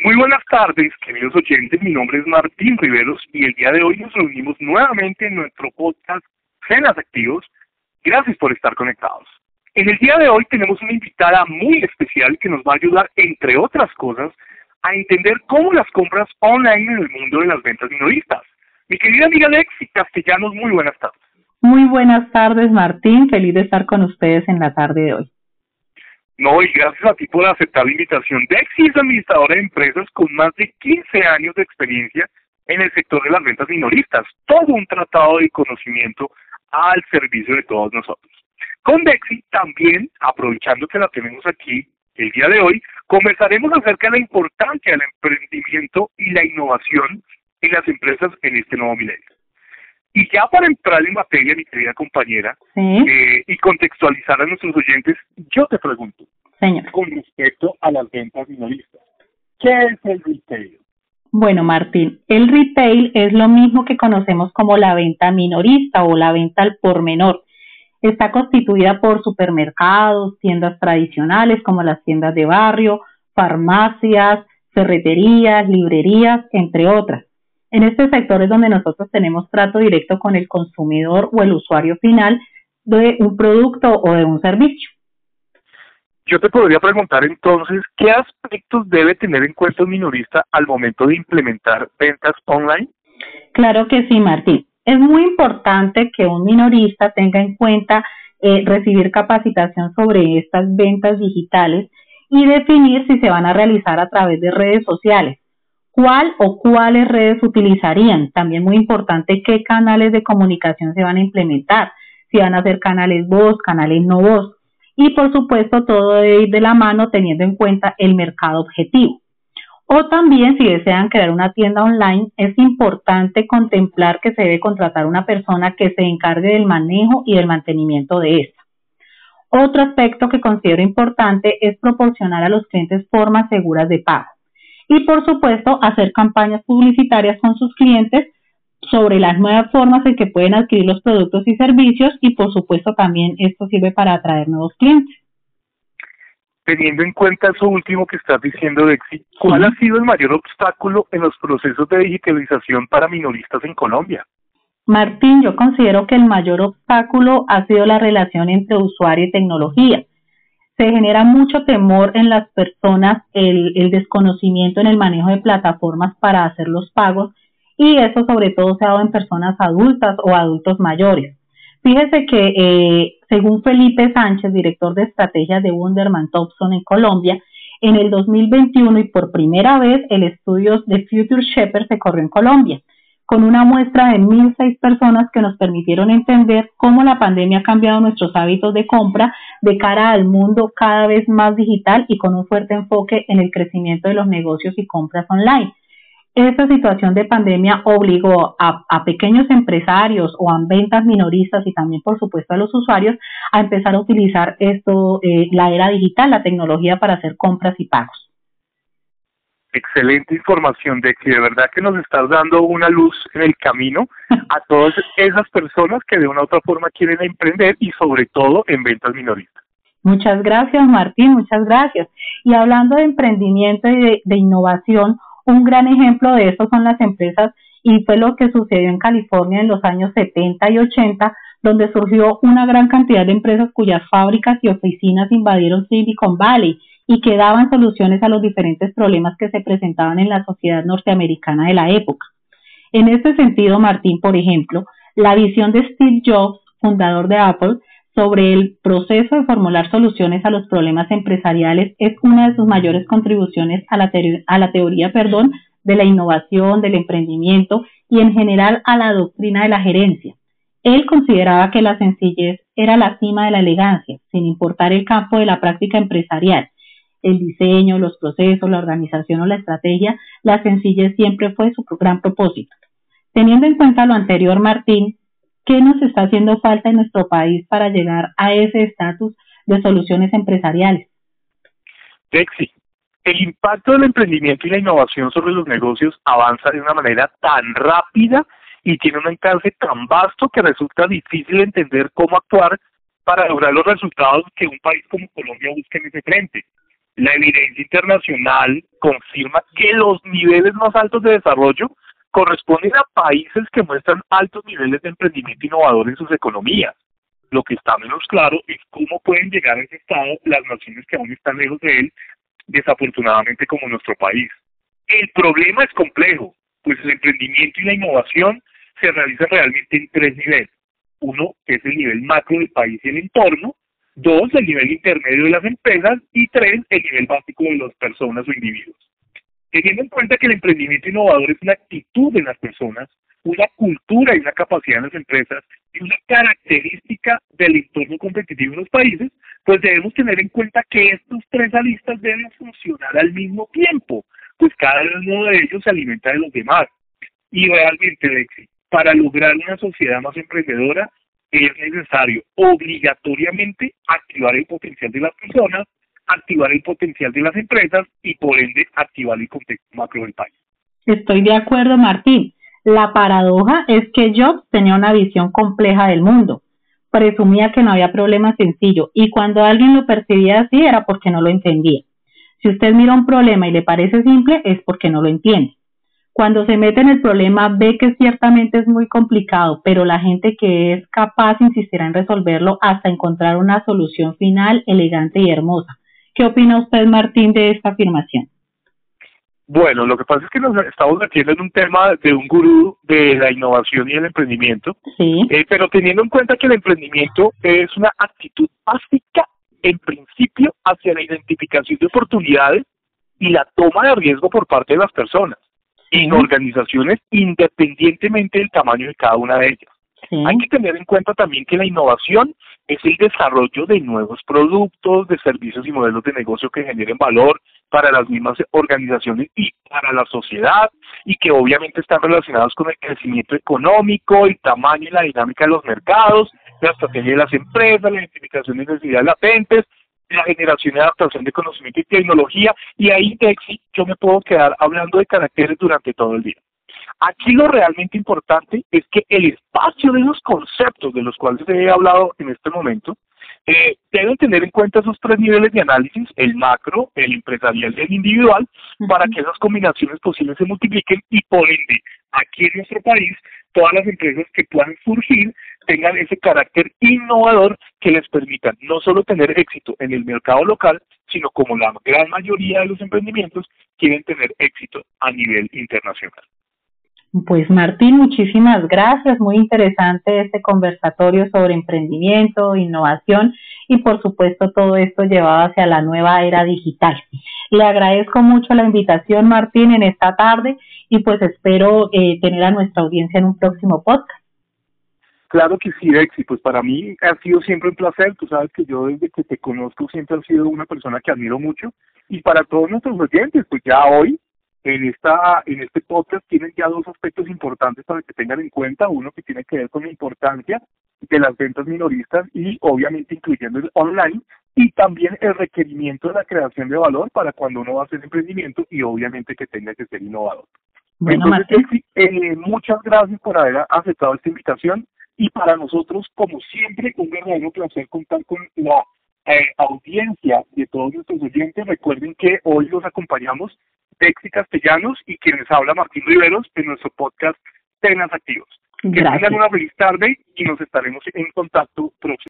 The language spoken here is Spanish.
Muy buenas tardes, queridos oyentes. Mi nombre es Martín Riveros y el día de hoy nos reunimos nuevamente en nuestro podcast Cenas Activos. Gracias por estar conectados. En el día de hoy tenemos una invitada muy especial que nos va a ayudar, entre otras cosas, a entender cómo las compras online en el mundo de las ventas minoristas. Mi querida amiga Lexi Castellanos, muy buenas tardes. Muy buenas tardes, Martín. Feliz de estar con ustedes en la tarde de hoy. No, y gracias a ti por aceptar la invitación. Dexi es administradora de empresas con más de 15 años de experiencia en el sector de las ventas minoristas. Todo un tratado de conocimiento al servicio de todos nosotros. Con Dexi también, aprovechando que la tenemos aquí el día de hoy, conversaremos acerca de la importancia del emprendimiento y la innovación en las empresas en este nuevo milenio. Y ya para entrar en materia, mi querida compañera, eh, y contextualizar a nuestros oyentes, yo te pregunto, con respecto a las ventas minoristas, ¿qué es el retail? Bueno, Martín, el retail es lo mismo que conocemos como la venta minorista o la venta al por menor. Está constituida por supermercados, tiendas tradicionales como las tiendas de barrio, farmacias, ferreterías, librerías, entre otras. En este sector es donde nosotros tenemos trato directo con el consumidor o el usuario final de un producto o de un servicio. Yo te podría preguntar entonces, ¿qué aspectos debe tener en cuenta un minorista al momento de implementar ventas online? Claro que sí, Martín. Es muy importante que un minorista tenga en cuenta eh, recibir capacitación sobre estas ventas digitales y definir si se van a realizar a través de redes sociales cuál o cuáles redes utilizarían. También muy importante qué canales de comunicación se van a implementar, si van a ser canales voz, canales no voz. Y por supuesto todo debe ir de la mano teniendo en cuenta el mercado objetivo. O también si desean crear una tienda online, es importante contemplar que se debe contratar una persona que se encargue del manejo y del mantenimiento de esta. Otro aspecto que considero importante es proporcionar a los clientes formas seguras de pago y por supuesto hacer campañas publicitarias con sus clientes sobre las nuevas formas en que pueden adquirir los productos y servicios y por supuesto también esto sirve para atraer nuevos clientes. Teniendo en cuenta eso último que estás diciendo, Dexi, ¿cuál ha sido el mayor obstáculo en los procesos de digitalización para minoristas en Colombia? Martín, yo considero que el mayor obstáculo ha sido la relación entre usuario y tecnología se genera mucho temor en las personas, el, el, desconocimiento en el manejo de plataformas para hacer los pagos y eso sobre todo se ha dado en personas adultas o adultos mayores. Fíjese que eh, según Felipe Sánchez, director de estrategias de Wunderman Thompson en Colombia, en el 2021 y por primera vez el estudio de Future Shepherd se corrió en Colombia con una muestra de 1.006 personas que nos permitieron entender cómo la pandemia ha cambiado nuestros hábitos de compra de cara al mundo cada vez más digital y con un fuerte enfoque en el crecimiento de los negocios y compras online. Esta situación de pandemia obligó a, pequeños empresarios o a ventas minoristas y también, por supuesto, a los usuarios a empezar a utilizar esto, eh, la era digital, la tecnología para hacer compras y pagos excelente información de que de verdad que nos estás dando una luz en el camino a todas esas personas que de una u otra forma quieren emprender y sobre todo en ventas minoristas. Muchas gracias Martín, muchas gracias. Y hablando de emprendimiento y de, innovación, un gran ejemplo de eso son las empresas y fue lo que sucedió en California en los años 70 y 80, donde surgió una gran cantidad de empresas cuyas fábricas y oficinas invadieron Silicon Valley y que daban soluciones a los diferentes problemas que se presentaban en la sociedad norteamericana de la época. En este sentido, Martín, por ejemplo, la visión de Steve Jobs, fundador de Apple, sobre el proceso de formular soluciones a los problemas empresariales es una de sus mayores contribuciones a la, a la teoría perdón, de la innovación, del emprendimiento y en general a la doctrina de la gerencia. Él consideraba que la sencillez era la cima de la elegancia, sin importar el campo de la práctica empresarial, el diseño, los procesos, la organización o la estrategia, la sencillez siempre fue su gran propósito. Teniendo en cuenta lo anterior, Martín, ¿qué nos está haciendo falta en nuestro país para llegar a ese estatus de soluciones empresariales? Texi, el impacto del emprendimiento y la innovación sobre los negocios avanza de una manera tan rápida y tiene un alcance tan vasto que resulta difícil entender cómo actuar para lograr los resultados que un país como Colombia busca en ese frente. La evidencia internacional confirma que los niveles más altos de desarrollo corresponden a países que muestran altos niveles de emprendimiento innovador en sus economías. Lo que está menos claro es cómo pueden llegar a ese estado las naciones que aún están lejos de él, desafortunadamente como nuestro país. El problema es complejo, pues el emprendimiento y la innovación se realizan realmente en tres niveles. Uno, es el nivel macro del país y el entorno. Dos, el nivel intermedio de las empresas. Y tres, el nivel básico de las personas o individuos. Teniendo en cuenta que el emprendimiento innovador es una actitud de las personas, una cultura y una capacidad en las empresas y una característica del entorno competitivo en los países, pues debemos tener en cuenta que estos tres alistas deben funcionar al mismo tiempo, pues cada uno de ellos se alimenta de los demás. Y realmente, Lexi, para lograr una sociedad más emprendedora es necesario obligatoriamente activar el potencial de las personas, activar el potencial de las empresas y por ende activar el contexto macro del país. Estoy de acuerdo, Martín. La paradoja es que Jobs tenía una visión compleja del mundo. Presumía que no había problema sencillo y cuando alguien lo percibía así era porque no lo entendía. Si usted mira un problema y le parece simple es porque no lo entiende. Cuando se mete en el problema ve que ciertamente es muy complicado, pero la gente que es capaz insistirá en resolverlo hasta encontrar una solución final elegante y hermosa. ¿Qué opina usted, Martín, de esta afirmación? Bueno, lo que pasa es que nos estamos metiendo en un tema de un gurú de la innovación y el emprendimiento, sí. Eh, pero teniendo en cuenta que el emprendimiento es una actitud básica, en principio, hacia la identificación de oportunidades y la toma de riesgo por parte de las personas en organizaciones independientemente del tamaño de cada una de ellas. Hay que tener en cuenta también que la innovación es el desarrollo de nuevos productos, de servicios y modelos de negocio que generen valor para las mismas organizaciones y para la sociedad y que obviamente están relacionados con el crecimiento económico, el tamaño y la dinámica de los mercados, la estrategia de las empresas, la identificación de necesidades latentes, la generación y adaptación de conocimiento y tecnología, y ahí, Texi, yo me puedo quedar hablando de caracteres durante todo el día. Aquí lo realmente importante es que el espacio de los conceptos de los cuales he hablado en este momento eh, deben tener en cuenta esos tres niveles de análisis, el macro, el empresarial y el individual, para que esas combinaciones posibles se multipliquen y por ende, aquí en nuestro país, todas las empresas que puedan surgir tengan ese carácter innovador que les permitan no solo tener éxito en el mercado local, sino como la gran mayoría de los emprendimientos quieren tener éxito a nivel internacional. Pues Martín, muchísimas gracias. Muy interesante este conversatorio sobre emprendimiento, innovación y por supuesto todo esto llevado hacia la nueva era digital. Le agradezco mucho la invitación, Martín, en esta tarde y pues espero eh, tener a nuestra audiencia en un próximo podcast. Claro que sí, Dexi, pues para mí ha sido siempre un placer, tú sabes que yo desde que te conozco siempre he sido una persona que admiro mucho y para todos nuestros oyentes, pues ya hoy en esta en este podcast tienen ya dos aspectos importantes para que tengan en cuenta, uno que tiene que ver con la importancia de las ventas minoristas y obviamente incluyendo el online y también el requerimiento de la creación de valor para cuando uno va a hacer emprendimiento y obviamente que tenga que ser innovador. Bueno, Entonces, eh, muchas gracias por haber aceptado esta invitación y para nosotros, como siempre, un verdadero placer contar con la eh, audiencia de todos nuestros oyentes. Recuerden que hoy los acompañamos Bexi Castellanos y quienes habla Martín Riveros en nuestro podcast Tenas Activos. Que tengan una feliz tarde y nos estaremos en contacto próximo.